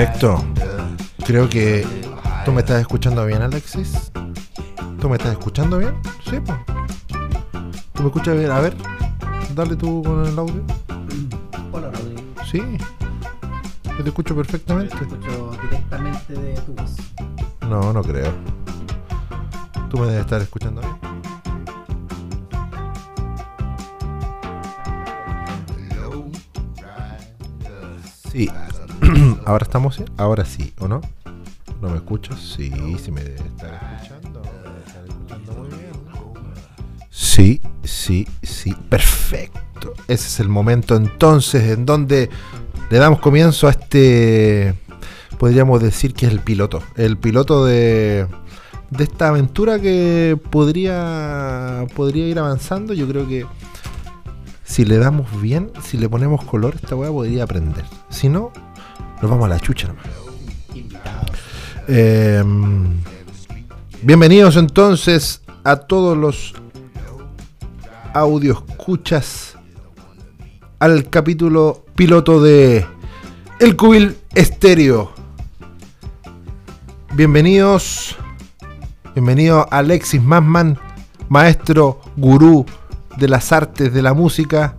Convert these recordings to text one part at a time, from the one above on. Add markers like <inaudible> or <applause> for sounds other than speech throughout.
Perfecto. Creo que tú me estás escuchando bien, Alexis. ¿Tú me estás escuchando bien? Sí, pues. ¿Tú me escuchas bien? A ver, dale tú con el audio. Hola, Rodrigo. Sí. Yo te escucho perfectamente. Te escucho directamente de tu voz. No, no creo. Tú me debes estar escuchando bien. Sí. Ahora estamos. Ahora sí, ¿o no? ¿No me escuchas? Sí, sí me debe escuchando. Sí, sí, sí. Perfecto. Ese es el momento entonces en donde le damos comienzo a este. Podríamos decir que es el piloto. El piloto de. De esta aventura que podría. Podría ir avanzando. Yo creo que. Si le damos bien, si le ponemos color, esta weá podría aprender. Si no, nos vamos a la chucha nomás. Eh, bienvenidos entonces a todos los audio escuchas al capítulo piloto de El Cubil Estéreo. Bienvenidos, bienvenido Alexis Masman, maestro gurú de las artes de la música.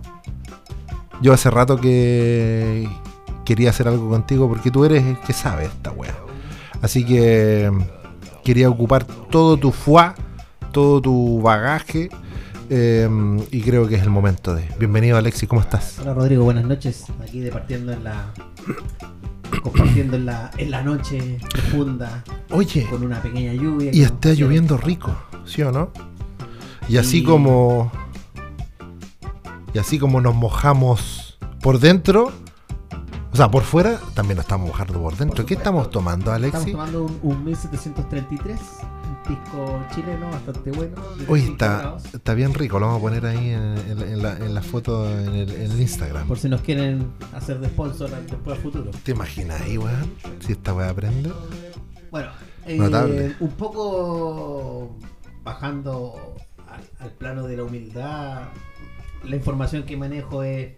Yo hace rato que quería hacer algo contigo porque tú eres el que sabe esta wea. Así que quería ocupar todo tu fuá, todo tu bagaje. eh, y creo que es el momento de. Bienvenido Alexis, ¿cómo estás? Hola, Rodrigo. Buenas noches. Aquí departiendo en la. Compartiendo en la, en la noche profunda Oye, con una pequeña lluvia. y está nos- lloviendo rico, ¿sí o no? Y así Y- como. Y así como nos mojamos por dentro. O sea, por fuera también nos estamos mojando por dentro. Por ¿Qué estamos tomando, Estamos Alexis? tomando un, un 1733, un pisco chileno bastante bueno. 5 está, está bien rico. Lo vamos a poner ahí en, en- en la, en la foto en el, en el Instagram. Por si nos quieren hacer de sponsor después al futuro. ¿Te imaginas ahí, weón? Si esta weá aprende. Bueno, eh, un poco bajando al, al plano de la humildad, la información que manejo es,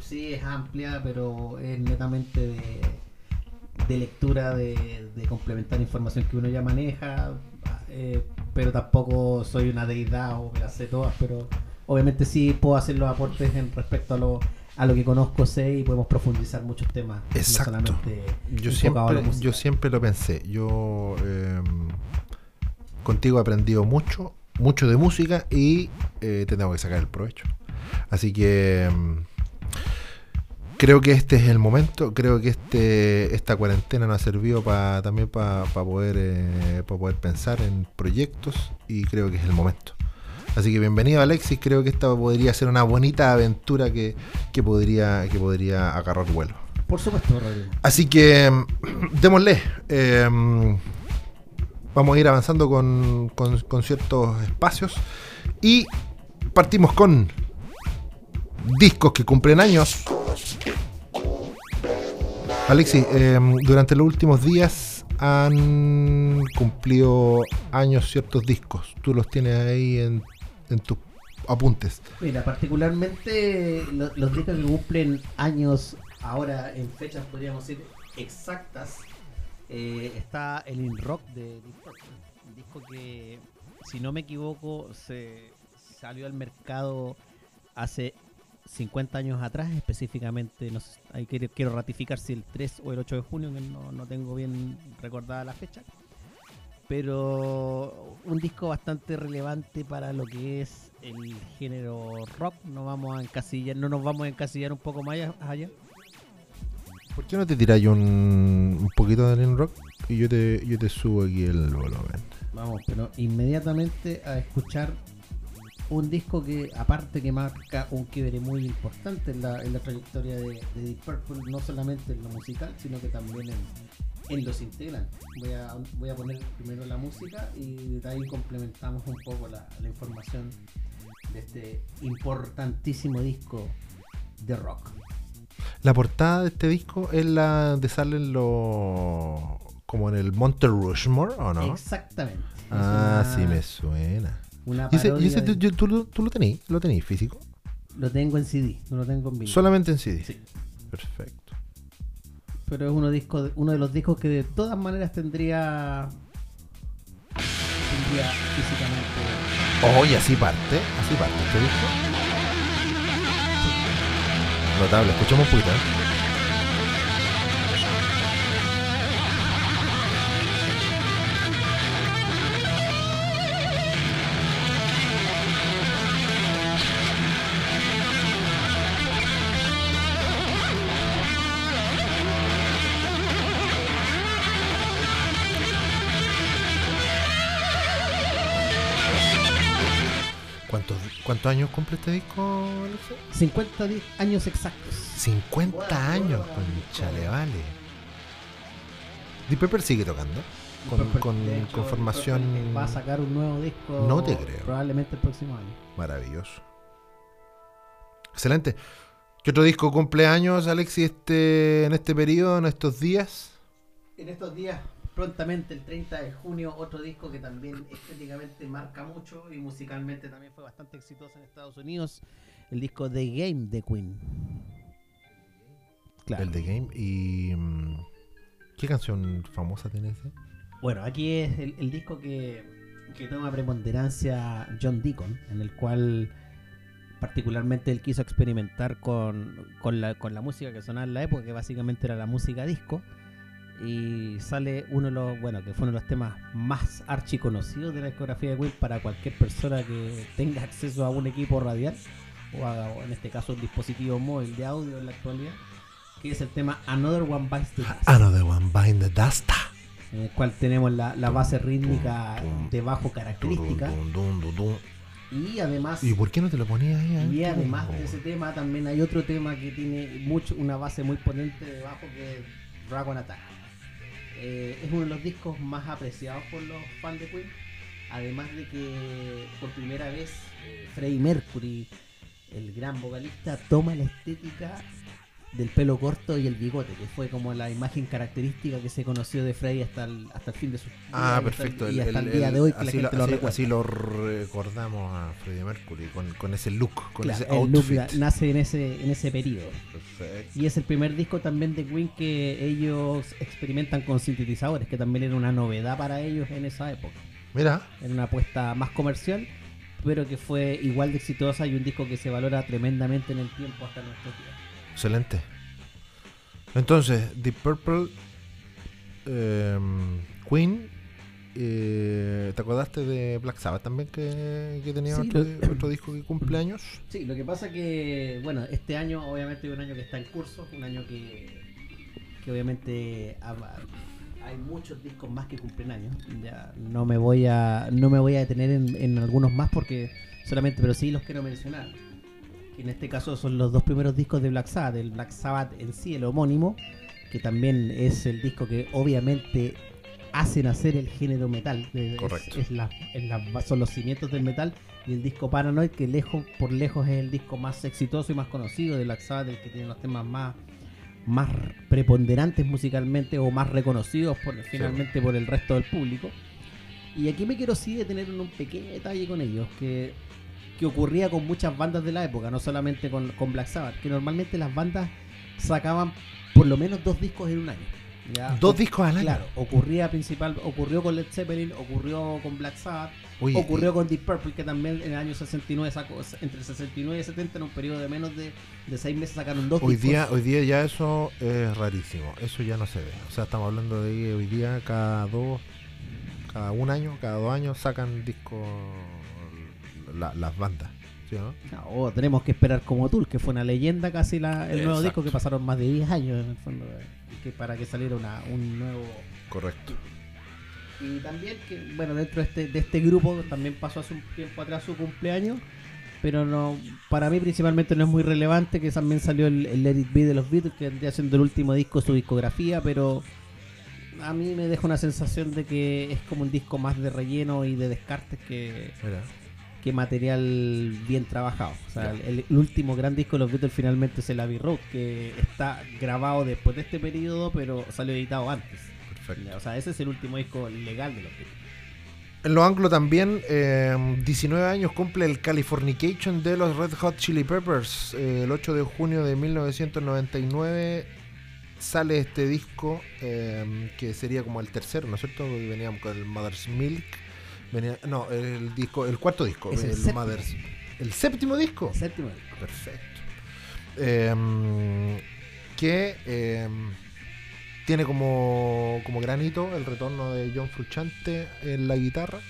sí es amplia, pero es netamente de, de lectura, de, de complementar información que uno ya maneja, eh, pero tampoco soy una deidad o me las sé todas, pero obviamente sí puedo hacer los aportes en respecto a lo, a lo que conozco, sé y podemos profundizar muchos temas. Exacto. No solamente Yo siempre, música. yo siempre lo pensé. Yo eh, contigo he aprendido mucho, mucho de música y eh, te tengo que sacar el provecho. Así que mm, creo que este es el momento. Creo que este esta cuarentena nos ha servido pa- también para poder, eh, pa poder pensar en proyectos y creo que es el momento. Así que bienvenido Alexis, creo que esta podría ser una bonita aventura que, que podría, que podría agarrar vuelo. Por supuesto, Rodrigo. Así que <clears throat> démosle. Eh, vamos a ir avanzando con, con- con ciertos espacios. Y partimos con discos que cumplen años. Alexis, eh, durante los últimos días han cumplido años ciertos discos. Tú los tienes ahí en, en tus apuntes. Mira, particularmente lo- los discos que cumplen años ahora en fechas, podríamos decir, exactas, eh, está el In Rock de Purple, un disco que, si no me equivoco, se salió al mercado hace 50 años atrás, específicamente, no sé, ahí quiero, quiero ratificar si el 3 o el 8 de junio, que no, no tengo bien recordada la fecha. Pero un disco bastante relevante para lo que es el género rock. No vamos a encasillar, no nos vamos a encasillar un poco más allá-. ¿Por qué no te tiráis un, un poquito de Lin Rock? Y yo te, yo te subo aquí el volumen. Vamos, pero inmediatamente a escuchar un disco que, aparte que marca un quiebre muy importante en la, en la trayectoria de, de Deep Purple, no solamente en lo musical, sino que también en, en los integrantes. Voy a, voy a poner primero la música y de ahí complementamos un poco la, la información de este importantísimo disco de rock. La portada de este disco es la de salen los. como en el Monte Rushmore, ¿o no? Exactamente. Ah, una- sí me suena. Una ¿Y ese, y parodia ese tú, de- yo- tú lo, tú lo tenís físico? Lo tengo en CD, no lo tengo en vinilo. Solamente en CD. Sí. Perfecto. pero es uno, disco, uno de los discos que de todas maneras tendría, tendría físicamente. Oye, así parte, así parte este disco. Notable, escuchamos un poquito. ¿eh? ¿Cuántos, ¿Cuántos años cumple este disco, Alexis? 50 di- años exactos. 50 años, conchale, vale. Deep Purple sigue tocando. Con, con, de hecho, con Deep formación Purple Va a sacar un nuevo disco. No te creo. Probablemente el próximo año. maravilloso. Excelente. ¿Qué otro disco cumple años, Alexis, este, en este periodo, en estos días? En estos días, prontamente, el 30 de junio, otro disco que también estéticamente marca mucho y musicalmente también fue bastante exitoso en Estados Unidos. El disco The Game de Queen. Claro. El The Game. ¿Y mm, qué canción famosa tiene ese? Bueno, aquí es el, el disco que, que toma preponderancia John Deacon, en el cual particularmente él quiso experimentar con, con, la, con la música que sonaba en la época, que básicamente era la música disco. Y sale uno de los, bueno, que fue uno de los temas más archiconocidos de la discografía de Queen para cualquier persona que tenga acceso a un equipo radial, o, a- o en este caso un dispositivo móvil de audio en la actualidad, que es el tema Another One Bites the Dust Another One Bind the Dust. en el cual tenemos la, la base rítmica de bajo característica y además ¿Y por qué no te lo ponías ahí? y adentro? además de ese tema también hay otro tema que tiene mucho una base muy potente de bajo que es Dragon Attack Eh, es uno de los discos más apreciados por los fans de Queen. Además de que por primera vez eh, Freddie Mercury el gran vocalista toma la estética del pelo corto y el bigote, que fue como la imagen característica que se conoció de Freddie hasta el, hasta el fin de su vida Ah, y hasta el- perfecto. y el- hasta el, día de hoy que así, lo, gente lo así- recuerda. así lo recordamos a Freddie Mercury con, con ese look, con Claro, ese look outfit. na- nace en ese, en ese periodo. Perfecto. Y es el primer disco también de Queen que ellos experimentan con sintetizadores, que también era una novedad para ellos en esa época. Mira, Era una apuesta más comercial, pero que fue igual de exitosa y un disco que se valora tremendamente en el tiempo hasta nuestros días. Excelente. Entonces, Deep Purple, em, Queen, eh, ¿te acordaste de Black Sabbath también que, que tenía Sí, otro, lo- otro disco que cumple años? Sí, lo que pasa que, bueno, este año obviamente es un año que está en curso, un año que, que obviamente ha- hay muchos discos más que cumplen años. Ya no me voy a no me voy a detener en, en algunos más porque solamente, pero sí los quiero mencionar. Que en este caso son los dos primeros discos de Black Sabbath, el Black Sabbath en sí, el homónimo, que también es el disco que obviamente hace nacer el género metal. Correcto. es la- es la- son los cimientos del metal y el disco Paranoid que lejos por lejos es el disco más exitoso y más conocido de Black Sabbath, el que tiene los temas más más preponderantes musicalmente o más reconocidos por finalmente por el resto del público. Y aquí me quiero sí detener en un pequeño detalle con ellos que, que ocurría con muchas bandas de la época, no solamente con, con Black Sabbath, que normalmente las bandas sacaban por lo menos dos discos en un año. ¿ya? Dos discos al año. Claro, ocurría principal, ocurrió con Led Zeppelin, ocurrió con Black Sabbath, Oye, ocurrió con Deep Purple, que también en el año 69 sacó, entre 69 y 70, en un periodo de menos de, de seis meses, sacaron dos Hoy discos. día, hoy día ya eso es rarísimo. Eso ya no se ve. O sea, estamos hablando de hoy día cada dos, cada un año, cada dos años sacan discos la- las bandas. ¿sí o no? No, o tenemos que esperar como Tool, que fue una leyenda casi la, el nuevo Exacto. disco que pasaron más de 10 años en el fondo, eh, que para que saliera una, un nuevo... Correcto. Y también que, bueno, dentro de este, de este grupo también pasó hace un tiempo atrás su cumpleaños, pero no para mí principalmente no es muy relevante, que también salió el, el Let It Be de los Beatles, que vendría siendo el último disco de su discografía, pero a mí me deja una sensación de que es como un disco más de relleno y de descartes que. Que material bien trabajado. O sea, Ya. el, el último gran disco de los Beatles finalmente es el Abbey Road, que está grabado después de este periodo, pero salió editado antes. Perfecto. O sea, ese es el último disco legal de los Beatles. En los anglo también, eh, 19 años cumple el Californication de los Red Hot Chili Peppers. eh, el 8 de junio de 1999 sale este disco eh, que sería como el tercero, ¿no es cierto? Veníamos con el Mother's Milk. Venía, no, el disco, el cuarto disco, Es el el, séptimo. Mother's. ¿El séptimo disco? Séptimo disco. Perfecto. Eh, que eh, tiene como, como granito el retorno de John Frusciante en la guitarra.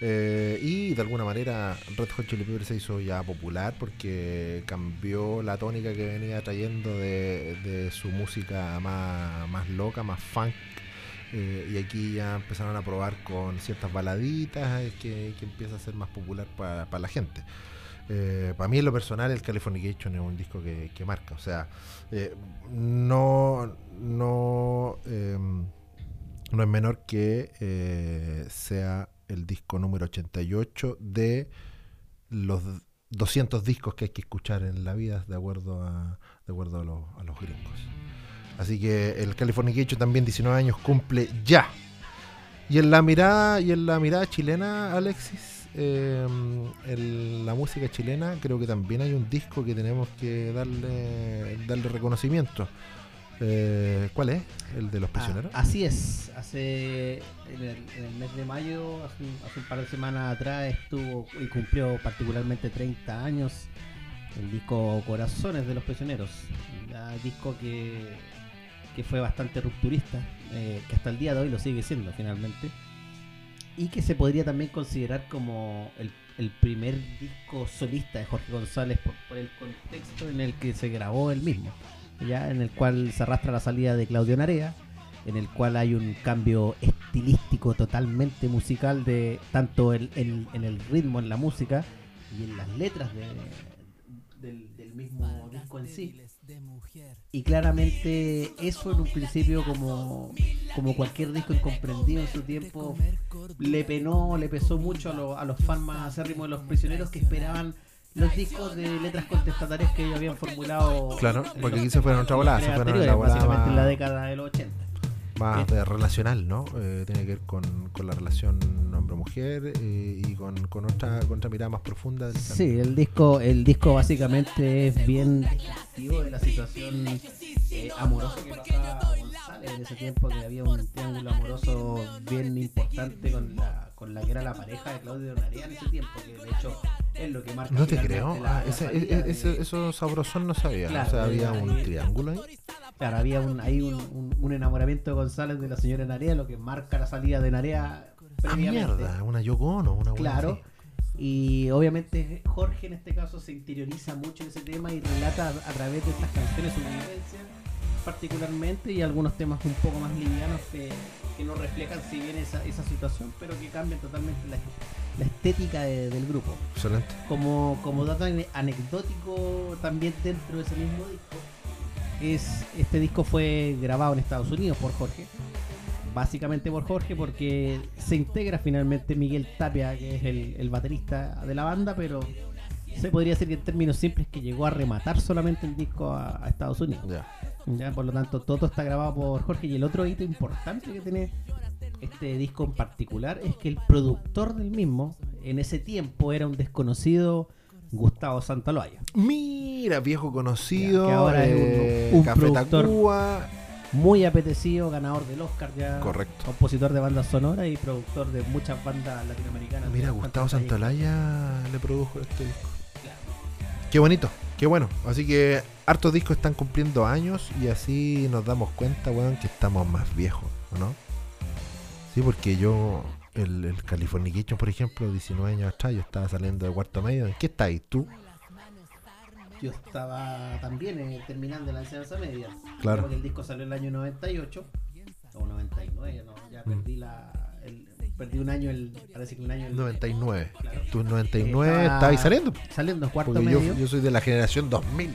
Eh, y de alguna manera Red Hot Chili Peppers se hizo ya popular porque cambió la tónica que venía trayendo de, de su música más, más loca, más funk. Eh, y aquí ya empezaron a probar con ciertas baladitas eh, que, empieza a ser más popular para la gente. Eh, para mí en lo personal el Californication es un disco que, que marca. O sea, eh, no, no, eh, no es menor que sea el disco número 88 de los 200 discos que hay que escuchar en la vida de acuerdo a, de acuerdo a los gringos. Así que el Californication también 19 años cumple ya. Y en la mirada, y en la mirada chilena, Alexis, eh, en la música chilena, creo que también hay un disco que tenemos que darle, darle reconocimiento. Eh, ¿Cuál es? ¿El de los prisioneros? Ah, así es. Hace en el, en el mes de mayo, hace un, hace un par de semanas atrás, estuvo y cumplió particularmente 30 años el disco Corazones de los Prisioneros. Disco que, que fue bastante rupturista, eh, que hasta el día de hoy lo sigue siendo finalmente. Y que se podría también considerar como el, primer disco solista de Jorge González por, el contexto en el que se grabó el mismo ya en el cual se arrastra la salida de Claudio Narea, en el cual hay un cambio estilístico totalmente musical de tanto el- en el ritmo, en la música y en las letras de- del mismo disco en sí. Y claramente eso en un principio como, como cualquier disco incomprendido en su tiempo le penó, le pesó mucho a, lo- a los fans más acérrimos de los prisioneros que esperaban los discos de letras contestatarias que ellos habían formulado. Claro, porque aquí se fueron otra volada, se fueron la volada en la década de los 80. Más Eh. de relacional, ¿no? Eh, tiene que ver con, con la relación hombre-mujer eh, y con, con otra, con otra mirada más profunda. del Sí, el disco, el disco básicamente es bien descriptivo de la situación eh, amorosa que pasaba González en ese tiempo, que había un triángulo amoroso bien importante con la, con la que era la pareja de Claudio Narea en ese tiempo, que de hecho es lo que marca No te creo, la- ah, la ese, eso sabrosón no sabía. Claro, o sea, había ahí- un triángulo ahí. Claro, había un, ahí un, un- un enamoramiento de González de la señora Narea, lo que marca la salida de Narea Ah, mierda, una Yoko Ono, una Claro. Y obviamente Jorge en este caso se interioriza mucho en ese tema y relata a, a través de estas canciones su vivencia particularmente y algunos temas un poco más livianos que, que no reflejan si bien esa, esa situación, pero que cambian totalmente la, la estética de- del grupo. Excelente. Como, como dato ane- anecdótico también dentro de ese mismo disco, es este disco fue grabado en Estados Unidos por Jorge. Básicamente por Jorge porque se integra finalmente Miguel Tapia, que es el, el baterista de la banda, pero se podría decir que en términos simples que llegó a rematar solamente el disco a, a Estados Unidos. Ya, por lo tanto, todo está grabado por Jorge. Y el otro hito importante que tiene este disco en particular es que el productor del mismo en ese tiempo era un desconocido Gustavo Santaloaya. Mira, viejo conocido. Ya, que ahora es un- eh, un Café productor. Tacuba. Muy apetecido, ganador del Oscar ya. Correcto. Compositor de bandas sonoras y productor de muchas bandas latinoamericanas. Mira, Gustavo Santalaya le produjo este disco. Claro. Qué bonito, qué bueno. Así que hartos discos están cumpliendo años y así nos damos cuenta, weón, que estamos más viejos, ¿o ¿no? Sí, porque yo, el, el Californication, por ejemplo, 19 años atrás, yo estaba saliendo de cuarto medio. ¿En qué estáis tú? Yo estaba también eh, terminando la enseñanza media. Claro. Porque el disco salió en el año 98 o 99, ¿no? Ya Mm. perdí la. Perdí un año, el, parece que un año. el- 99. Claro. Tú en 99 Estaba estabas saliendo. Saliendo cuarto Porque medio, yo, yo soy de la generación 2000.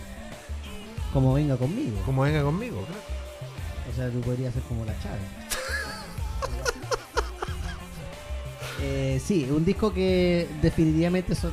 como venga conmigo. Como venga conmigo, claro. O sea, tú podrías ser como la Chávez. <laughs> Eh, sí, un disco que definitivamente son,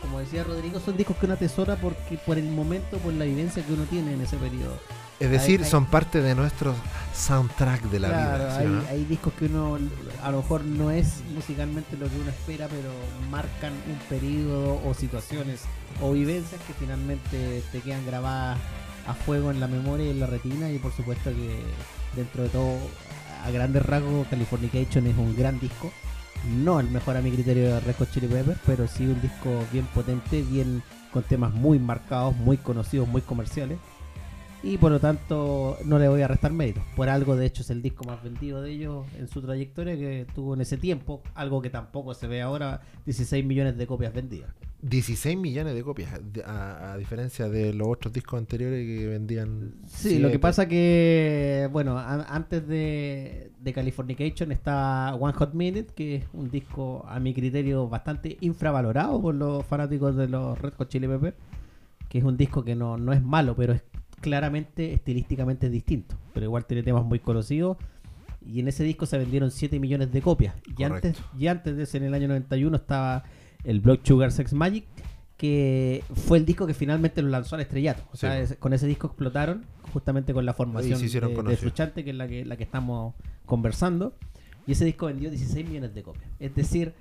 como decía Rodrigo, son discos que uno atesora porque por el momento, por la vivencia que uno tiene en ese periodo. Es decir, Hay- hay- son parte de nuestros soundtrack de la Claro, vida. ¿sí o hay, no? hay discos que uno a lo mejor no es musicalmente lo que uno espera, pero marcan un periodo o situaciones o vivencias que finalmente te quedan grabadas a fuego en la memoria y en la retina y por supuesto que dentro de todo a grandes rasgos Californication es un gran disco no el mejor a mi criterio de Red Hot Chili Peppers pero sí un disco bien potente bien con temas muy marcados muy conocidos muy comerciales y por lo tanto no le voy a restar mérito. Por algo, de hecho, es el disco más vendido de ellos en su trayectoria que tuvo en ese tiempo, algo que tampoco se ve ahora, 16 millones de copias vendidas. 16 millones de copias, a, diferencia de los otros discos anteriores que vendían. Sí, lo que pasa que, bueno, antes de, de Californication está One Hot Minute, que es un disco, a mi criterio, bastante infravalorado por los fanáticos de los Red Hot Chili Peppers, que es un disco que no, no es malo, pero es claramente estilísticamente distinto, pero igual tiene temas muy conocidos. Y en ese disco se vendieron 7 millones de copias. Y antes, y antes de ese, en el año 91, estaba el Block Sugar Sex Magic, que fue el disco que finalmente lo lanzó al estrellato. O sea, con ese disco explotaron, justamente con la formación de, de que es la que, la que estamos conversando. Y ese disco vendió 16 millones de copias. Es decir,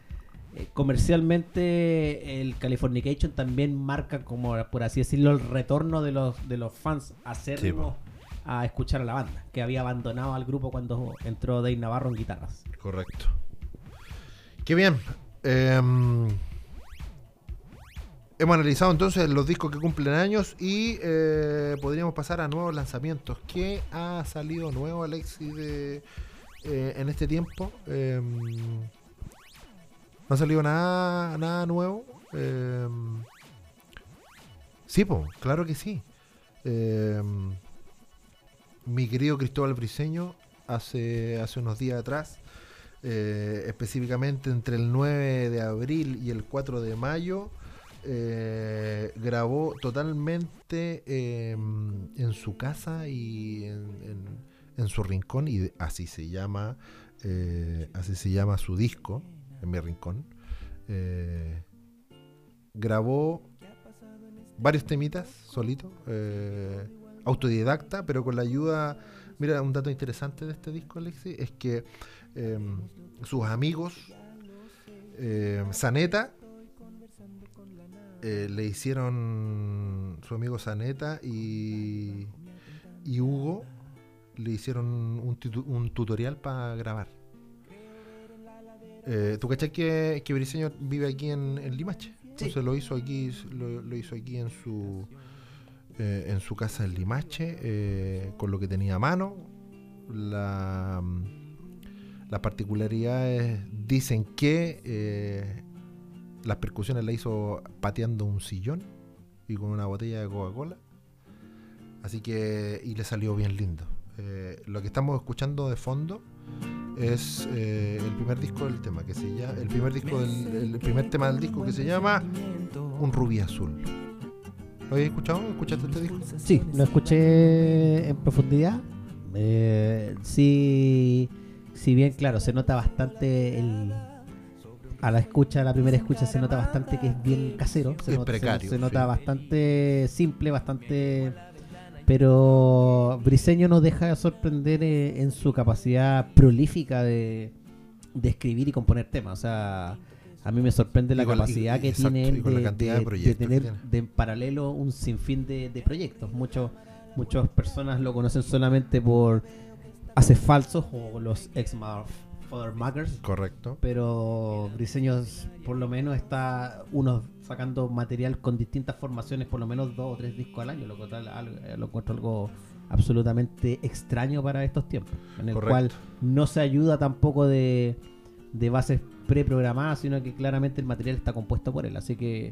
eh, comercialmente el Californication también marca como por así decirlo el retorno de los de los fans acérrimos a escuchar a la banda que había abandonado al grupo cuando entró Dave Navarro en guitarras. Correcto. Qué bien. Em, hemos analizado entonces los discos que cumplen años y eh, podríamos pasar a nuevos lanzamientos. ¿qué ha salido nuevo Alexi de eh, en este tiempo em, no ha salido nada, nada nuevo. Em, sí, pues, claro que sí. Em, mi querido Cristóbal Briseño, hace, hace unos días atrás, eh, específicamente entre el 9 de abril y el 4 de mayo, eh, grabó totalmente em, en su casa y en, su rincón, y así se llama, eh, así se llama su disco en mi rincón. Eh, grabó varios temitas solito, eh, autodidacta, pero con la ayuda. Mira, un dato interesante de este disco, Alexi, es que em, sus amigos, Zaneta, eh, le hicieron, su amigo Zaneta y, y Hugo, le hicieron un tutorial para grabar. Eh, ¿Tú cachás que, que Briseño vive aquí en, Limache? Entonces lo hizo aquí, lo, hizo aquí en su eh, en su casa en Limache, eh, con lo que tenía a mano. La, las particularidades dicen que las percusiones la hizo pateando un sillón y con una botella de Coca-Cola. Así que, y le salió bien lindo. lo que estamos escuchando de fondo es eh, el primer disco del tema que se llama el primer disco del el primer tema del disco que se llama Un rubí azul. ¿Lo habéis escuchado? ¿Escuchaste este disco? Sí, lo escuché en profundidad. Eh, sí, si bien claro, se nota bastante el a la escucha, a la primera escucha se nota bastante que es bien casero, se, es precario, se, nota bastante simple, bastante pero Briseño nos deja de sorprender eh, en su capacidad prolífica de, escribir y componer temas. O sea, a mí me sorprende la capacidad que tiene de, tener en paralelo un sinfín de, proyectos. Muchos, muchas personas lo conocen solamente por Haces Falsos o los ex Father Muggers. Correcto. Pero Briseño por lo menos está unos sacando material con distintas formaciones, por lo menos dos o tres discos al año, lo, lo encuentro algo absolutamente extraño para estos tiempos, en el cual no se ayuda tampoco de, de bases preprogramadas, sino que claramente el material está compuesto por él, así que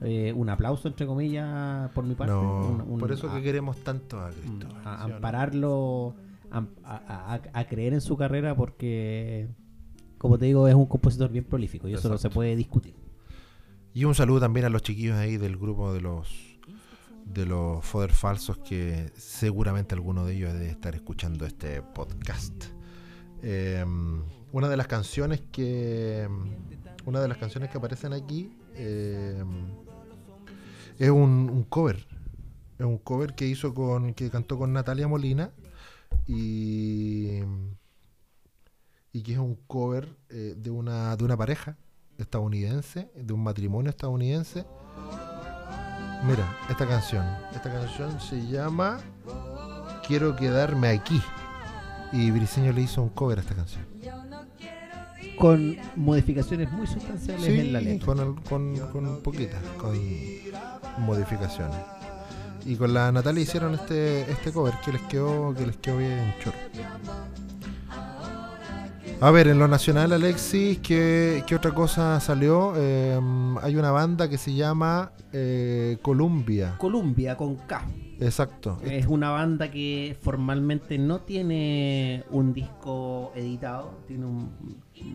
eh, un aplauso entre comillas por mi parte. por eso que queremos tanto a Cristo. A, ampararlo, a, creer en su carrera porque, como te digo, es un compositor bien prolífico y eso no se puede discutir. Y un saludo también a los chiquillos ahí del grupo de los de los Foder Falsos que seguramente alguno de ellos debe estar escuchando este podcast. Em, una de las canciones que una de las canciones que aparecen aquí em, es un, cover es un cover que hizo con que cantó con Natalia Molina y y que es un cover eh, de una de una pareja estadounidense, de un matrimonio estadounidense, Mira, esta canción. Esta canción se llama Quiero quedarme aquí. Y Briseño le hizo un cover a esta canción. Con modificaciones muy sustanciales Sí, en la letra. con, con, con poquitas, con modificaciones. Y con la Natalia hicieron este, este cover que les quedó, que les quedó bien choro. A ver, en lo nacional, Alexis, ¿qué, qué otra cosa salió? Eh, hay una banda que se llama eh, Columbia. Columbia con K. Exacto. Es una banda que formalmente no tiene un disco editado. Tiene un,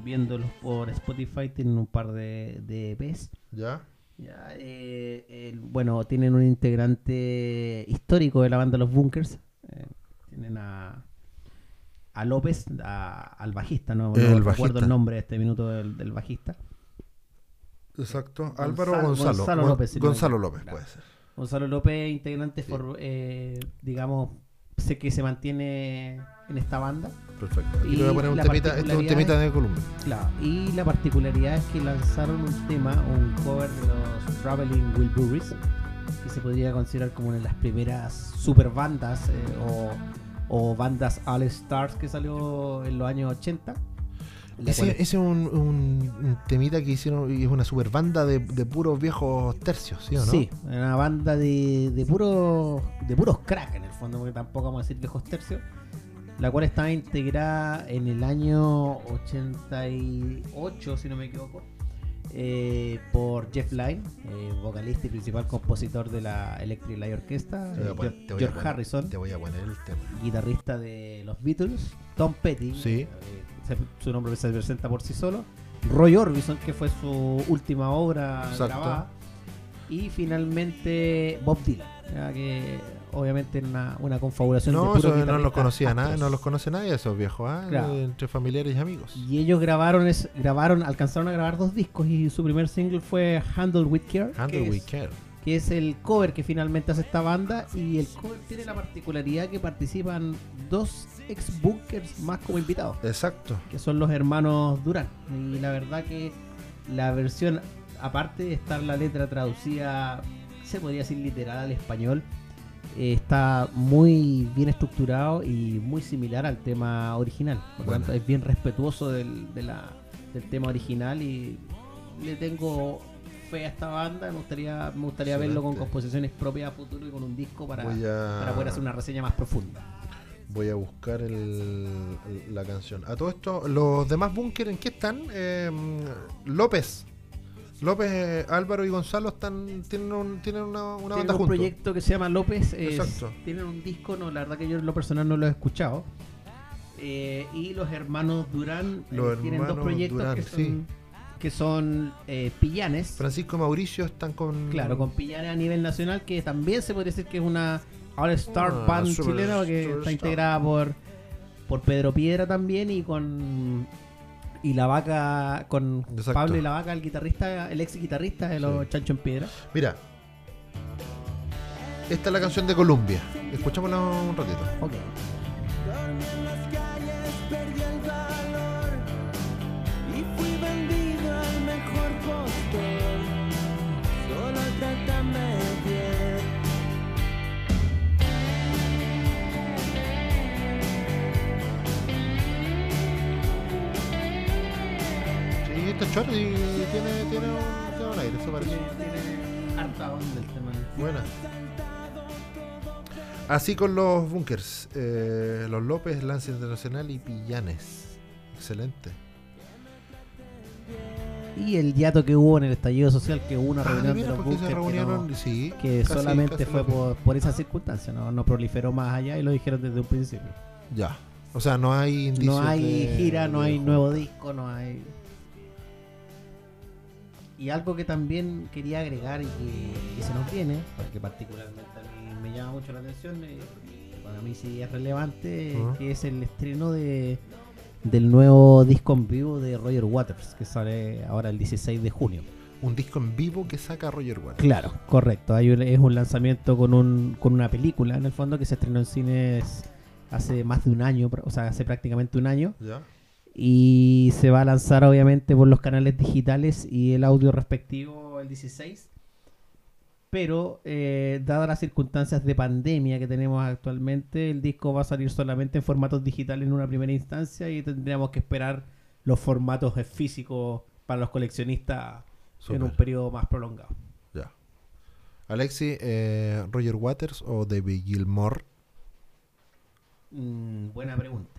viéndolos por Spotify, tienen un par de, de EPs. ¿Ya? Ya, eh, bueno, tienen un integrante histórico de la banda Los Bunkers. Eh, tienen a, a López, a- al bajista, no, no El recuerdo bajista. el nombre de este minuto del, del bajista. Exacto. Gonzalo- Álvaro Gonzalo. Gonzalo Gon- López, si Gonzalo. López, Claro. puede ser. Gonzalo López, integrante, Sí. for- eh, digamos, sé que se mantiene en esta banda. Perfecto. Aquí Y le voy a poner un la temita, este es un temita de Columbia. Claro, y la particularidad es que lanzaron un tema, un cover de los Traveling Wilburys, que se podría considerar como una de las primeras super bandas eh, o, o bandas All Stars que salió en los años 80. la Ese, es un, un- un temita que hicieron y es una super banda de, de puros viejos tercios, ¿sí o no? Sí, una banda de, de puros de puros crack en el fondo, porque tampoco vamos a decir viejos tercios, la cual estaba integrada en el año 88, si no me equivoco, eh, por Jeff Lynne, eh, vocalista y principal compositor de la Electric Light Orchestra, Te voy a eh, poner- George, poner- Harrison, Te voy a poner el tema. guitarrista de los Beatles, Tom Petty, Sí. eh, su nombre se presenta por sí solo, Roy Orbison, que fue su última obra Exacto. grabada, y finalmente Bob Dylan, que obviamente era una, una confabulación de No, puros eso no los conocía nadie, astros. no los conoce nadie esos viejos, ¿ah? Claro. entre familiares y amigos. Y ellos grabaron, es, grabaron, alcanzaron a grabar dos discos y su primer single fue Handle With Care, Handle es, Care. que es el cover que finalmente hace esta banda y el cover tiene la particularidad que participan dos ex bunkers más como invitados. Exacto. que son los hermanos Durán. Y la verdad que la versión, aparte de estar la letra traducida, se podría decir literal al español, eh, está muy bien estructurado y muy similar al tema original. Por lo Bueno. tanto, es bien respetuoso del, de la- del tema original y le tengo fe a esta banda. Me gustaría, me gustaría verlo con composiciones propias a futuro y con un disco para, a, para poder hacer una reseña más profunda. voy a buscar el- el- la canción. A todo esto, los demás búnker, ¿en qué están? Eh, López. López, Álvaro y Gonzalo están tienen, un- tienen una, una Tienen banda un proyecto que se llama López. es- Exacto. Tienen un disco, no, la verdad que yo en lo personal no lo he escuchado. Eh, y los hermanos Durán eh, tienen dos proyectos Durán, que son, sí. que son eh, Pillanes. Francisco Mauricio están con. Claro, con Pillanes a nivel nacional, que también se podría decir que es una All Star Ah, Band chilena, que está integrada por, por Pedro Piedra también y con. Y la vaca, con Exacto. Pablo y la vaca, el guitarrista, el ex guitarrista de los Sí. Chancho en Piedra. Mira. Esta es la canción de Columbia. Escuchémosla un ratito. Ok. Y tiene, tiene, un, tiene un aire, eso parece. Tiene harta onda el tema. Buena. Así con los bunkers. eh, los López, Lance Internacional y Pillanes. Excelente. Y el hiato que hubo en el estallido social, que hubo una Ah, reunión mira, de los bunkers que, reunieron. no- sí, que casi- solamente casi fue por, por esa circunstancia, no, no proliferó más allá y lo dijeron desde un principio. Ya. O sea, no hay indicios No hay de- gira, no hay junta. nuevo disco, no hay... Y algo que también quería agregar y que, que se nos viene, porque particularmente a mí me llama mucho la atención, eh, para mí sí es relevante, eh, que es el estreno de del nuevo disco en vivo de Roger Waters, que sale ahora el 16 de junio. Un disco en vivo que saca Roger Waters. Claro, correcto. Hay un- es un lanzamiento con, un, con una película en el fondo que se estrenó en cines hace más de un año, o sea, hace prácticamente un año. Ya. Y se va a lanzar obviamente por los canales digitales y el audio respectivo el 16. Pero, eh, dadas las circunstancias de pandemia que tenemos actualmente, el disco va a salir solamente en formatos digitales en una primera instancia y tendríamos que esperar los formatos físicos para los coleccionistas en un periodo más prolongado. Ya. Alexi, eh, Roger Waters o David Gilmore. Mm, buena pregunta.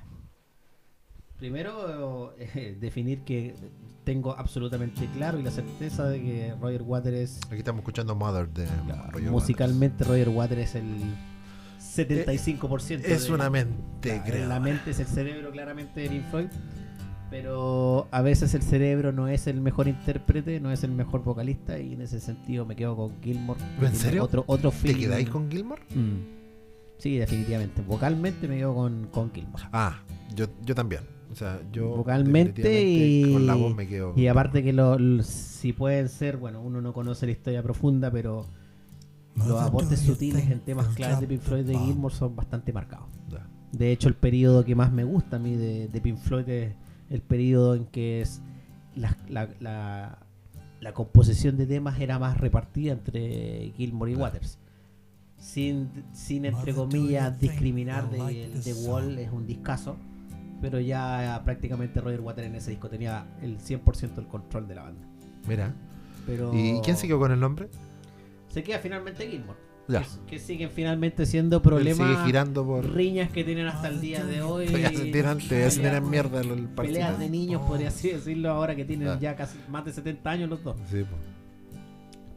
Primero, eh, <laughs> definir que tengo absolutamente claro y la certeza de que Roger Waters es Aquí estamos escuchando Mother de Roger musicalmente Roger Waters es el 75% Waters. Es de- una mente, Claro, creo. La mente es el cerebro claramente de Pink Floyd. Pero a veces el cerebro no es el mejor intérprete, no es el mejor vocalista y en ese sentido me quedo con Gilmore. ¿En serio? Otro, otro ¿Te feeling. quedáis con Gilmore? Mm. Sí, definitivamente. Vocalmente me quedo con, con Gilmore. Ah, yo, yo también. O sea, yo Vocalmente y- con la voz me quedo. Y aparte que lo, lo- si pueden ser, bueno, uno no conoce la historia profunda, pero los aportes sutiles en temas claves de Pink Floyd de Gilmore son bastante marcados. De hecho, el periodo que más me gusta a mí de, de Pink Floyd es el periodo en que es la, la- la- la composición de temas era más repartida entre Gilmore y Claro. Waters. Sin, sin entre comillas, discriminar de, de Wall es un discazo, pero ya prácticamente Roger Waters en ese disco tenía el 100% del control de la banda. Mira. Pero ¿Y quién se quedó con el nombre? Se queda finalmente Gilmore. Ya. Que, que siguen finalmente siendo problemas sigue girando por. riñas que tienen hasta el día de hoy. Todavía se tiran, todavía se tiran Peleas- mierda el, el Peleas de niños, podría así decirlo, ahora que tienen Ah. ya casi más de 70 años los dos. Sí, po.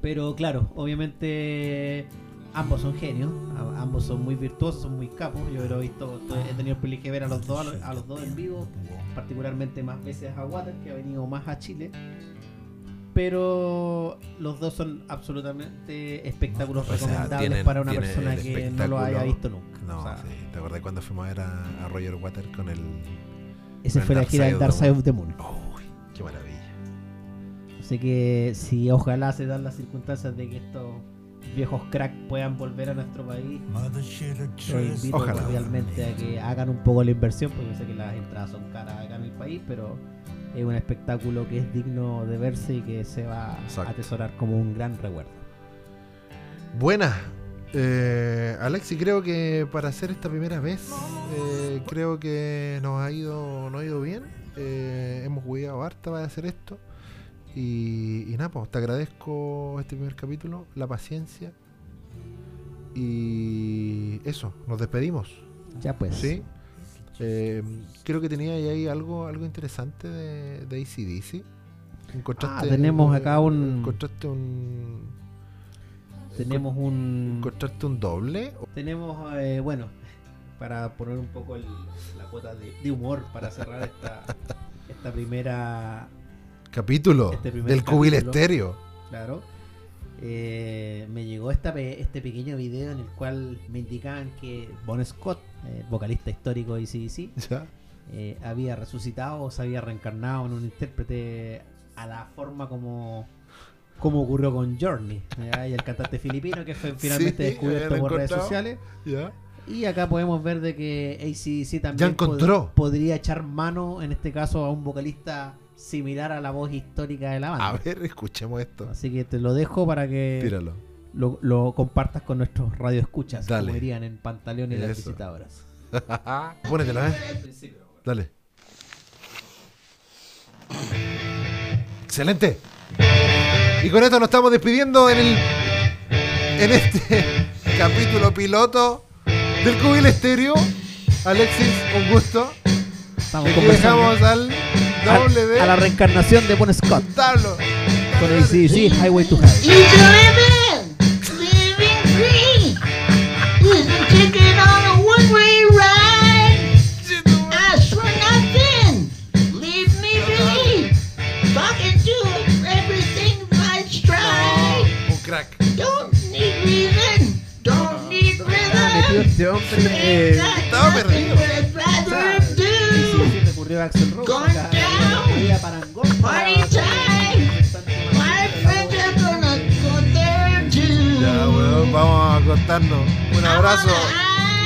Pero claro, obviamente ambos son genios, ambos son muy virtuosos, son muy capos. Yo lo he visto, he tenido el privilegio de ver a los dos, a los, dos en vivo, particularmente más veces a Water, que ha venido más a Chile. Pero los dos son absolutamente espectáculos O sea, recomendables tienen- para una persona que no lo haya visto nunca. No, O sea, sí. ¿Te acordás cuando fuimos a ver a, a Roger Waters con el. Ese el fue la gira del Dark Side of the Moon. Uy, qué maravilla. Así que si ojalá se dan las circunstancias de que estos viejos crack puedan volver a nuestro país, los invito Ojalá. cordialmente a que hagan un poco la inversión, porque yo sé que las entradas son caras acá en el país, pero es un espectáculo que es digno de verse y que se va Exacto. a atesorar como un gran recuerdo. Buena. Eh, Alexi, creo que para hacer esta primera vez, eh, creo que nos ha ido, nos ha ido bien. Eh, hemos cuidado harta para hacer esto. Y, y nada, pues te agradezco este primer capítulo, la paciencia. Y eso, nos despedimos. Ya pues. ¿Sí? Eh, creo que tenía ahí algo, algo interesante de, de ACDC. Encontraste, Ah, tenemos acá un- Encontraste un. Tenemos un... ¿Encontraste un doble? Tenemos, eh, bueno, para poner un poco el- la cuota de, de humor para cerrar esta, <laughs> esta primera Capítulo Este del Cubil. Estéreo. Claro. Eh, me llegó esta pe- este pequeño video en el cual me indicaban que Bon Scott, eh, vocalista histórico de ACDC, <laughs> ¿Ya? eh, había resucitado o se había reencarnado en un intérprete a la forma como, como ocurrió con Journey, ¿ya? y el cantante filipino que fue <laughs> finalmente Sí, descubierto por redes sociales. ¿Ya? Y acá podemos ver de que ACDC también pod- podría echar mano, en este caso, a un vocalista similar a la voz histórica de la banda. A ver, escuchemos esto. Así que te lo dejo para que Tíralo. lo, lo compartas con nuestros radioescuchas, Dale. como dirían en Pantaleón y las visitadoras. <laughs> Pónetela, ¿eh? Dale. Excelente. Y con esto nos estamos despidiendo en el en este <laughs> capítulo piloto del Cubil Estéreo. Alexis, un gusto. Estamos dejamos al doble a la reencarnación de Bon Scott Tablo. con el CDC Highway to Hell. He's living, living free. He's a ticket on a one-way ride. Ask for nothing. Leave me be. Talking to everything life's right. Un crack. Don't need reason. Don't need metido rhythm. este hombre. eh, Estaba perdido. I'd rather sí, sí, recurrió a Axel Rose. Parangón para- Party time. My friends are gonna go there too. Ya, weón, vamos a acostarnos. Un abrazo.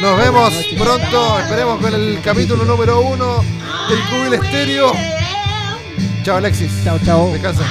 Nos vemos pronto. Esperemos con el capítulo número uno del Cubil Estéreo. Chao, Alexis. Chao, chao. Descansa.